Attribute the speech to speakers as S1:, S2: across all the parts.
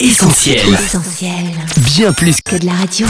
S1: Essentiel.
S2: Essentiel.
S1: Bien plus
S2: Que de la radio.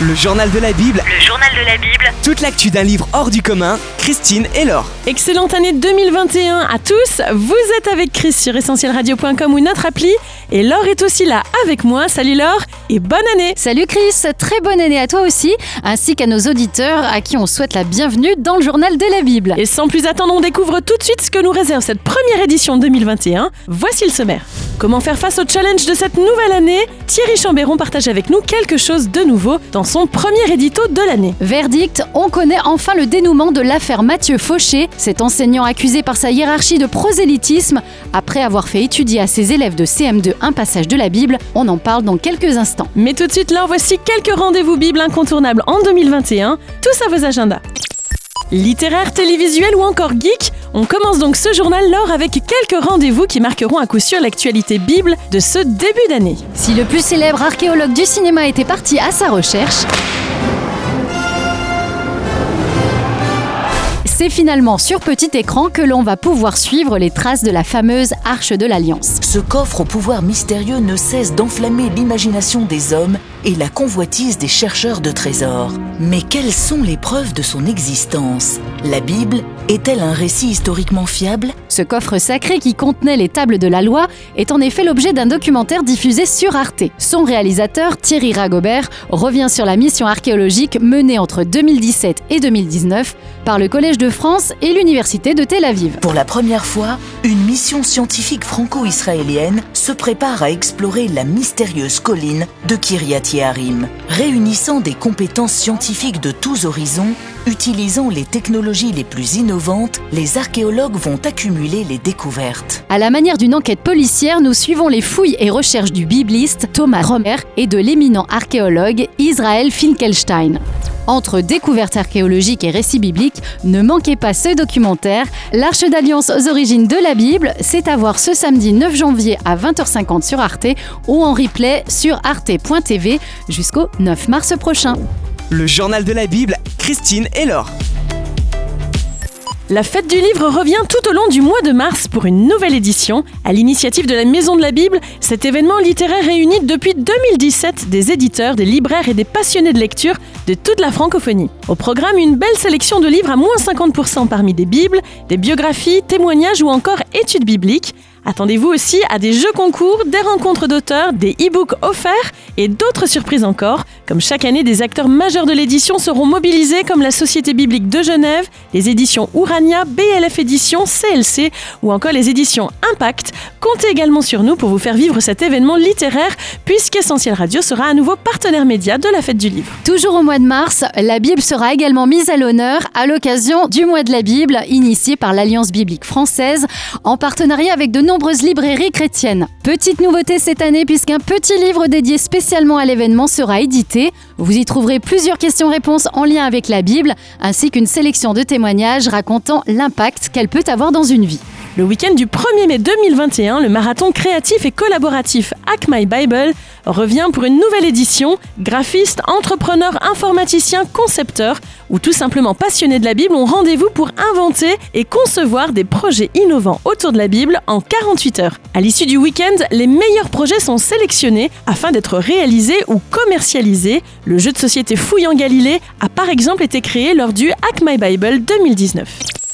S1: Le journal de la Bible,
S3: Le journal de la Bible,
S1: toute l'actu d'un livre hors du commun, Christine et Laure.
S4: Excellente année 2021 à tous. Vous êtes avec Chris sur essentielradio.com ou notre appli. Et Laure est aussi là avec moi. Salut Laure et bonne année.
S5: Salut Chris, très bonne année à toi aussi, ainsi qu'à nos auditeurs à qui on souhaite la bienvenue dans le journal de la Bible.
S4: Et sans plus attendre, on découvre tout de suite ce que nous réserve cette première édition 2021. Voici le sommaire. Comment faire face au challenge de cette nouvelle année Thierry Chambéron partage avec nous quelque chose de nouveau dans son premier édito de l'année.
S5: Verdict, on connaît enfin le dénouement de l'affaire Mathieu Fauché, cet enseignant accusé par sa hiérarchie de prosélytisme après avoir fait étudier à ses élèves de CM2 un passage de la Bible. On en parle dans quelques instants.
S4: Mais tout de suite là, voici quelques rendez-vous Bible incontournables en 2021, tous à vos agendas. Littéraire, télévisuel ou encore geek, on commence donc ce journal Laure avec quelques rendez-vous qui marqueront à coup sûr l'actualité Bible de ce début d'année.
S5: Si le plus célèbre archéologue du cinéma était parti à sa recherche, c'est finalement sur petit écran que l'on va pouvoir suivre les traces de la fameuse Arche de l'Alliance.
S6: Ce coffre au pouvoir mystérieux ne cesse d'enflammer l'imagination des hommes et la convoitise des chercheurs de trésors. Mais quelles sont les preuves de son existence? La Bible est-elle un récit historiquement fiable?
S5: Ce coffre sacré qui contenait les tables de la loi est en effet l'objet d'un documentaire diffusé sur Arte. Son réalisateur, Thierry Ragobert, revient sur la mission archéologique menée entre 2017 et 2019 par le Collège de France et l'Université de Tel Aviv.
S6: Pour la première fois, une mission scientifique franco-israélienne se prépare à explorer la mystérieuse colline de Kiryat Réunissant des compétences scientifiques de tous horizons, utilisant les technologies les plus innovantes, les archéologues vont accumuler les découvertes.
S5: À la manière d'une enquête policière, nous suivons les fouilles et recherches du bibliste Thomas Romer et de l'éminent archéologue Israël Finkelstein. Entre découvertes archéologiques et récits bibliques, ne manquez pas ce documentaire. L'Arche d'Alliance aux origines de la Bible, c'est à voir ce samedi 9 janvier à 20h50 sur Arte ou en replay sur arte.tv jusqu'au 9 mars prochain.
S1: Le journal de la Bible, Christine et Laure.
S4: La fête du livre revient tout au long du mois de mars pour une nouvelle édition. À l'initiative de la Maison de la Bible, cet événement littéraire réunit depuis 2017 des éditeurs, des libraires et des passionnés de lecture de toute la francophonie. Au programme, une belle sélection de livres à moins 50% parmi des bibles, des biographies, témoignages ou encore études bibliques. Attendez-vous aussi à des jeux concours, des rencontres d'auteurs, des e-books offerts et d'autres surprises encore. Comme chaque année, des acteurs majeurs de l'édition seront mobilisés comme la Société biblique de Genève, les éditions Urania, BLF Éditions, CLC ou encore les éditions Impact. Comptez également sur nous pour vous faire vivre cet événement littéraire puisqu'Essentiel Radio sera à nouveau partenaire média de la fête du livre.
S5: Toujours au mois de mars, la Bible sera également mise à l'honneur à l'occasion du mois de la Bible, initié par l'Alliance biblique française, en partenariat avec de nombreuses librairies chrétiennes. Petite nouveauté cette année, puisqu'un petit livre dédié spécialement à l'événement sera édité. Vous y trouverez plusieurs questions-réponses en lien avec la Bible, ainsi qu'une sélection de témoignages racontant l'impact qu'elle peut avoir dans une vie.
S4: Le week-end du 1er mai 2021, le marathon créatif et collaboratif Hack My Bible revient pour une nouvelle édition. Graphistes, entrepreneurs, informaticiens, concepteurs ou tout simplement passionnés de la Bible ont rendez-vous pour inventer et concevoir des projets innovants autour de la Bible en 48 heures. À l'issue du week-end, les meilleurs projets sont sélectionnés afin d'être réalisés ou commercialisés. Le jeu de société Fouillant Galilée a par exemple été créé lors du Hack My Bible 2019.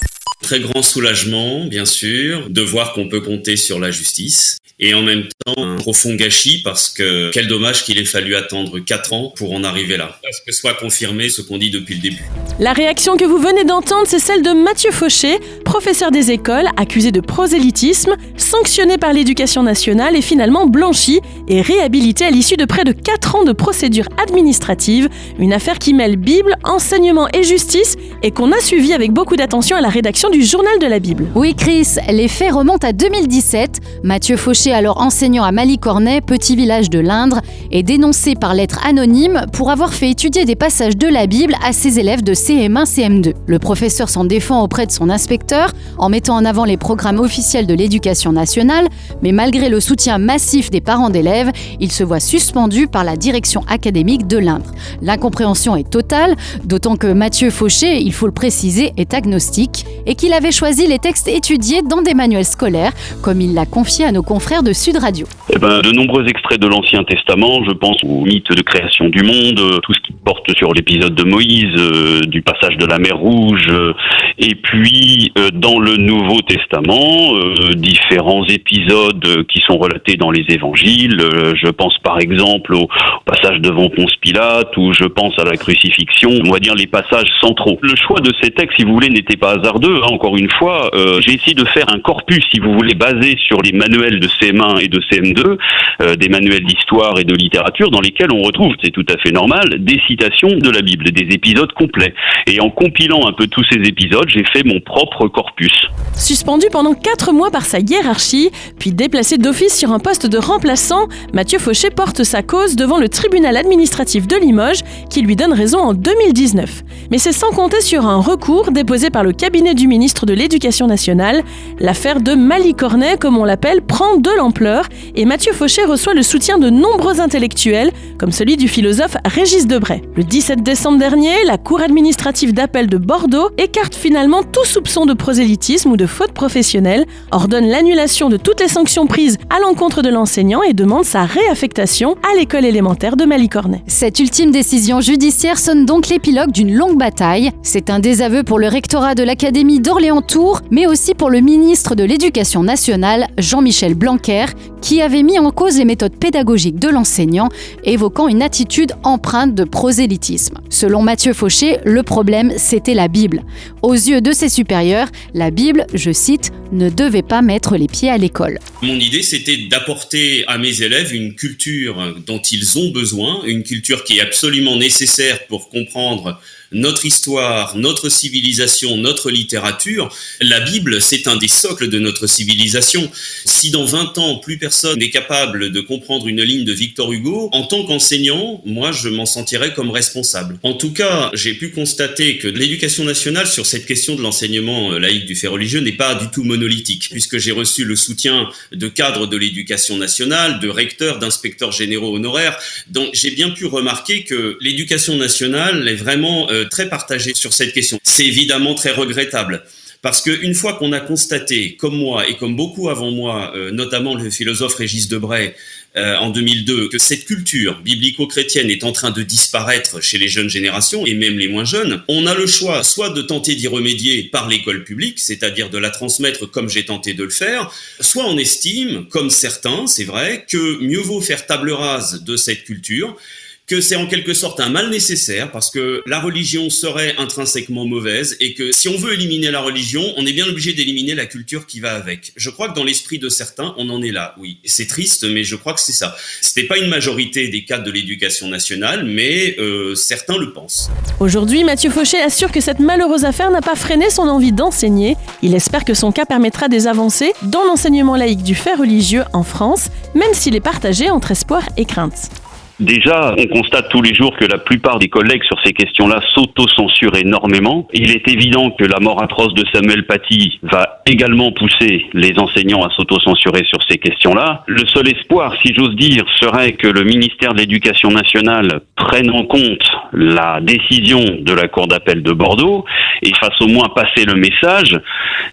S7: Très grand soulagement, bien sûr, de voir qu'on peut compter sur la justice. Et en même temps, un profond gâchis parce que quel dommage qu'il ait fallu attendre 4 ans pour en arriver là. Parce que soit confirmé ce qu'on dit depuis le début.
S4: La réaction que vous venez d'entendre, c'est celle de Mathieu Fauché, professeur des écoles, accusé de prosélytisme, sanctionné par l'éducation nationale et finalement blanchi et réhabilité à l'issue de près de 4 ans de procédure administrative. Une affaire qui mêle Bible, enseignement et justice et qu'on a suivi avec beaucoup d'attention à la rédaction du journal de la Bible.
S5: Oui, Chris, les faits remontent à 2017. Mathieu Fauché, alors enseignant à Malicornet, petit village de l'Indre, est dénoncé par lettre anonyme pour avoir fait étudier des passages de la Bible à ses élèves de CM1, CM2. Le professeur s'en défend auprès de son inspecteur en mettant en avant les programmes officiels de l'éducation nationale, mais malgré le soutien massif des parents d'élèves, il se voit suspendu par la direction académique de l'Indre. L'incompréhension est totale, d'autant que Mathieu Fauché, il faut le préciser, est agnostique et qu'il avait choisi les textes étudiés dans des manuels scolaires, comme il l'a confié à nos confrères de Sud Radio.
S2: Eh ben, de nombreux extraits de l'Ancien Testament, je pense au mythe de création du monde, euh, tout ce qui porte sur l'épisode de Moïse, euh, du passage de la mer Rouge, euh, et puis dans le Nouveau Testament, différents épisodes qui sont relatés dans les évangiles. je pense par exemple au passage devant Ponce Pilate, ou je pense à la crucifixion, on va dire les passages centraux. Le choix de ces textes, si vous voulez, n'était pas hasardeux. Hein, encore une fois, j'ai essayé de faire un corpus, si vous voulez, basé sur les manuels de CM1 et de CM2, euh, des manuels d'histoire et de littérature dans lesquels on retrouve, c'est tout à fait normal, de la Bible, des épisodes complets. Et en compilant un peu tous ces épisodes, j'ai fait mon propre corpus.
S4: Suspendu pendant 4 mois par sa hiérarchie, puis déplacé d'office sur un poste de remplaçant, Mathieu Fauché porte sa cause devant le tribunal administratif de Limoges, qui lui donne raison en 2019. Mais c'est sans compter sur un recours déposé par le cabinet du ministre de l'Éducation nationale. L'affaire de Malicornet, comme on l'appelle, prend de l'ampleur et Mathieu Fauché reçoit le soutien de nombreux intellectuels, comme celui du philosophe Régis Debray. Le 17 décembre dernier, la Cour administrative d'appel de Bordeaux écarte finalement tout soupçon de prosélytisme ou de faute professionnelle, ordonne l'annulation de toutes les sanctions prises à l'encontre de l'enseignant et demande sa réaffectation à l'école élémentaire de Malicornet.
S5: Cette ultime décision judiciaire sonne donc l'épilogue d'une longue bataille. C'est un désaveu pour le rectorat de l'Académie d'Orléans-Tours, mais aussi pour le ministre de l'Éducation nationale, Jean-Michel Blanquer, qui avait mis en cause les méthodes pédagogiques de l'enseignant, évoquant une attitude empreinte de prosélytisme. Selon Mathieu Fauché, le problème, c'était la Bible. Aux yeux de ses supérieurs, la Bible, je cite, ne devait pas mettre les pieds à l'école.
S7: Mon idée, c'était d'apporter à mes élèves une culture dont ils ont besoin, une culture qui est absolument nécessaire pour comprendre notre histoire, notre civilisation, notre littérature. La Bible, c'est un des socles de notre civilisation. Si dans 20 ans, plus personne n'est capable de comprendre une ligne de Victor Hugo, en tant qu'enseignant, moi, je m'en sentirais comme responsable. En tout cas, j'ai pu constater que l'éducation nationale sur cette question de l'enseignement laïque du fait religieux n'est pas du tout monolithique, puisque j'ai reçu le soutien de cadres de l'éducation nationale, de recteurs, d'inspecteurs généraux honoraires. Donc, j'ai bien pu remarquer que l'éducation nationale est vraiment euh, très partagé sur cette question. C'est évidemment très regrettable. Parce qu'une fois qu'on a constaté, comme moi et comme beaucoup avant moi, euh, notamment le philosophe Régis Debray euh, en 2002, que cette culture biblico-chrétienne est en train de disparaître chez les jeunes générations et même les moins jeunes, on a le choix soit de tenter d'y remédier par l'école publique, c'est-à-dire de la transmettre comme j'ai tenté de le faire, soit on estime, comme certains, c'est vrai, que mieux vaut faire table rase de cette culture que c'est en quelque sorte un mal nécessaire parce que la religion serait intrinsèquement mauvaise et que si on veut éliminer la religion, on est bien obligé d'éliminer la culture qui va avec. Je crois que dans l'esprit de certains, on en est là, oui. C'est triste, mais je crois que c'est ça. C'était pas une majorité des cadres de l'éducation nationale, mais euh, certains le pensent.
S4: Aujourd'hui, Mathieu Fauché assure que cette malheureuse affaire n'a pas freiné son envie d'enseigner. Il espère que son cas permettra des avancées dans l'enseignement laïque du fait religieux en France, même s'il est partagé entre espoir et crainte.
S2: Déjà, on constate tous les jours que la plupart des collègues sur ces questions-là s'auto-censurent énormément. Il est évident que la mort atroce de Samuel Paty va également pousser les enseignants à s'auto-censurer sur ces questions-là. Le seul espoir, si j'ose dire, serait que le ministère de l'Éducation nationale prenne en compte la décision de la Cour d'appel de Bordeaux et fasse au moins passer le message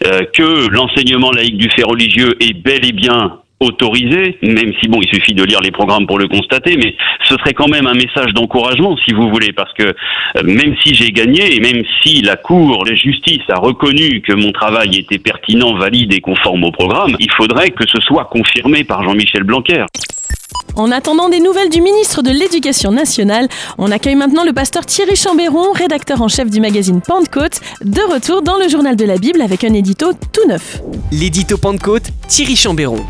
S2: euh, que l'enseignement laïque du fait religieux est bel et bien autorisé, même si bon, il suffit de lire les programmes pour le constater, mais ce serait quand même un message d'encouragement, si vous voulez, parce que euh, même si j'ai gagné et même si la Cour, la justice a reconnu que mon travail était pertinent, valide et conforme au programme, il faudrait que ce soit confirmé par Jean-Michel Blanquer.
S4: En attendant des nouvelles du ministre de l'Éducation nationale, on accueille maintenant le pasteur Thierry Chambéron, rédacteur en chef du magazine Pentecôte, de retour dans le journal de la Bible avec un édito tout neuf.
S1: L'édito Pentecôte, Thierry Chambéron.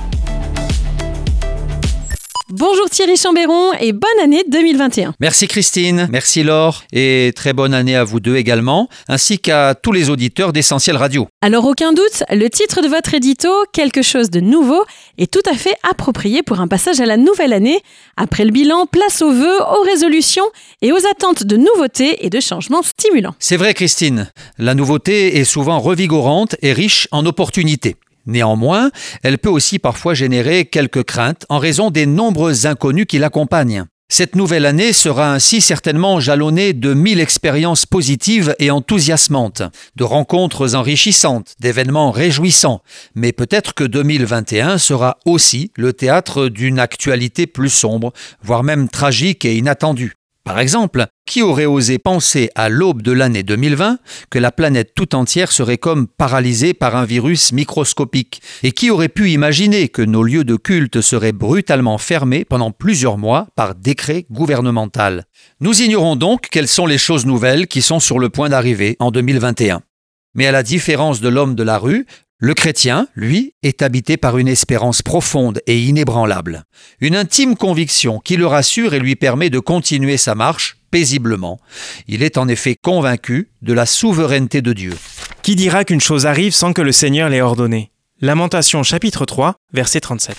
S4: Bonjour Thierry Chambéron et bonne année 2021.
S3: Merci Christine, merci Laure et très bonne année à vous deux également, ainsi qu'à tous les auditeurs d'Essentiel Radio.
S4: Alors aucun doute, le titre de votre édito, Quelque chose de nouveau, est tout à fait approprié pour un passage à la nouvelle année. Après le bilan, place aux vœux, aux résolutions et aux attentes de nouveautés et de changements stimulants.
S3: C'est vrai Christine, la nouveauté est souvent revigorante et riche en opportunités. Néanmoins, elle peut aussi parfois générer quelques craintes en raison des nombreux inconnus qui l'accompagnent. Cette nouvelle année sera ainsi certainement jalonnée de mille expériences positives et enthousiasmantes, de rencontres enrichissantes, d'événements réjouissants, mais peut-être que 2021 sera aussi le théâtre d'une actualité plus sombre, voire même tragique et inattendue. Par exemple, qui aurait osé penser à l'aube de l'année 2020 que la planète tout entière serait comme paralysée par un virus microscopique? Et qui aurait pu imaginer que nos lieux de culte seraient brutalement fermés pendant plusieurs mois par décret gouvernemental? Nous ignorons donc quelles sont les choses nouvelles qui sont sur le point d'arriver en 2021. Mais à la différence de l'homme de la rue, le chrétien, lui, est habité par une espérance profonde et inébranlable, une intime conviction qui le rassure et lui permet de continuer sa marche paisiblement. Il est en effet convaincu de la souveraineté de Dieu.
S8: Qui dira qu'une chose arrive sans que le Seigneur l'ait ordonné? Lamentation chapitre 3, verset 37.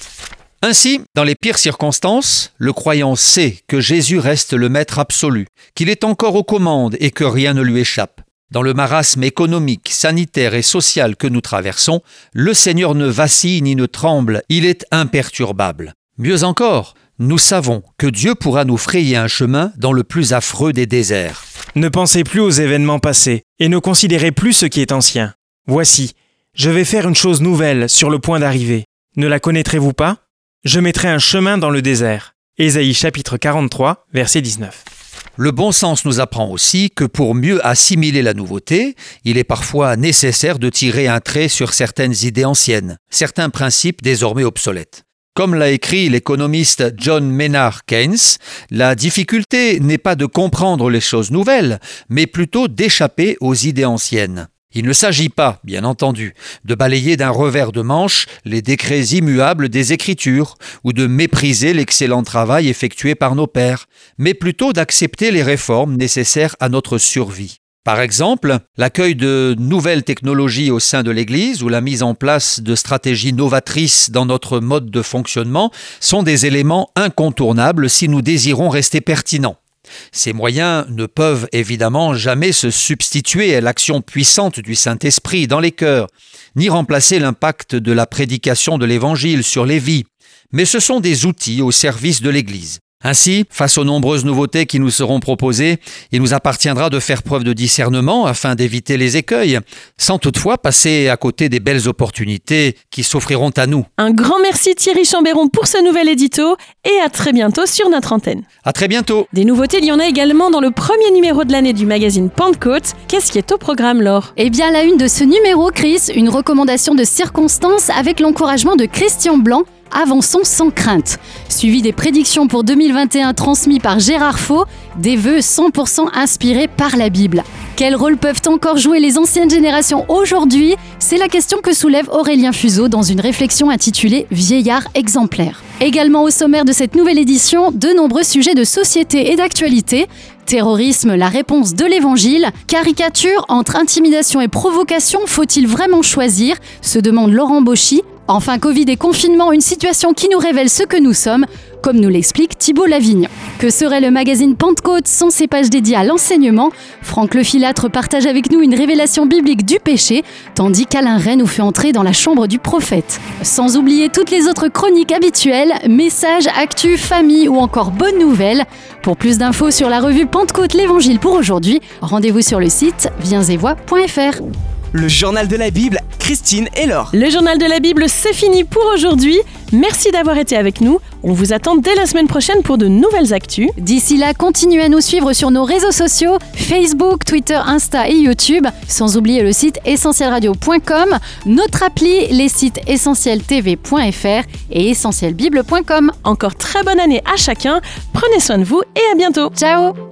S3: Ainsi, dans les pires circonstances, le croyant sait que Jésus reste le Maître absolu, qu'il est encore aux commandes et que rien ne lui échappe. Dans le marasme économique, sanitaire et social que nous traversons, le Seigneur ne vacille ni ne tremble, il est imperturbable. Mieux encore, nous savons que Dieu pourra nous frayer un chemin dans le plus affreux des déserts.
S8: Ne pensez plus aux événements passés et ne considérez plus ce qui est ancien. Voici, je vais faire une chose nouvelle sur le point d'arriver. Ne la connaîtrez-vous pas? Je mettrai un chemin dans le désert. Ésaïe chapitre 43, verset 19.
S3: Le bon sens nous apprend aussi que pour mieux assimiler la nouveauté, il est parfois nécessaire de tirer un trait sur certaines idées anciennes, certains principes désormais obsolètes. Comme l'a écrit l'économiste John Maynard Keynes, la difficulté n'est pas de comprendre les choses nouvelles, mais plutôt d'échapper aux idées anciennes. Il ne s'agit pas, bien entendu, de balayer d'un revers de manche les décrets immuables des Écritures ou de mépriser l'excellent travail effectué par nos pères, mais plutôt d'accepter les réformes nécessaires à notre survie. Par exemple, l'accueil de nouvelles technologies au sein de l'Église ou la mise en place de stratégies novatrices dans notre mode de fonctionnement sont des éléments incontournables si nous désirons rester pertinents. Ces moyens ne peuvent évidemment jamais se substituer à l'action puissante du Saint-Esprit dans les cœurs, ni remplacer l'impact de la prédication de l'Évangile sur les vies, mais ce sont des outils au service de l'Église. Ainsi, face aux nombreuses nouveautés qui nous seront proposées, il nous appartiendra de faire preuve de discernement afin d'éviter les écueils, sans toutefois passer à côté des belles opportunités qui s'offriront à nous.
S4: Un grand merci Thierry Chambéron pour ce nouvel édito et à très bientôt sur notre antenne.
S3: À très bientôt.
S4: Des nouveautés, il y en a également dans le premier numéro de l'année du magazine Pentecôte. Qu'est-ce qui est au programme, Laure?
S5: Eh bien, la une de ce numéro, Chris, une recommandation de circonstance avec l'encouragement de Christian Blanc Avançons sans crainte. Suivi des prédictions pour 2021 transmis par Gérard Faux, des vœux 100% inspirés par la Bible. Quel rôle peuvent encore jouer les anciennes générations aujourd'hui? C'est la question que soulève Aurélien Fuseau dans une réflexion intitulée Vieillard exemplaire. Également au sommaire de cette nouvelle édition, de nombreux sujets de société et d'actualité. Terrorisme, la réponse de l'évangile. Caricature entre intimidation et provocation, faut-il vraiment choisir? Se demande Laurent Bauchy. Enfin, Covid et confinement, une situation qui nous révèle ce que nous sommes, comme nous l'explique Thibault Lavignon. Que serait le magazine Pentecôte sans ses pages dédiées à l'enseignement? Franck Lefilâtre partage avec nous une révélation biblique du péché, tandis qu'Alain Ray nous fait entrer dans la chambre du prophète. Sans oublier toutes les autres chroniques habituelles, messages, actus, famille ou encore bonnes nouvelles. Pour plus d'infos sur la revue Pentecôte l'Évangile pour aujourd'hui, rendez-vous sur le site viensetvoix.fr
S1: le journal de la Bible, Christine et Laure.
S4: Le journal de la Bible, c'est fini pour aujourd'hui. Merci d'avoir été avec nous. On vous attend dès la semaine prochaine pour de nouvelles actus.
S5: D'ici là, continuez à nous suivre sur nos réseaux sociaux, Facebook, Twitter, Insta et YouTube, sans oublier le site essentielradio.com, notre appli, les sites essentieltv.fr et essentielbible.com.
S4: Encore très bonne année à chacun, prenez soin de vous et à bientôt.
S5: Ciao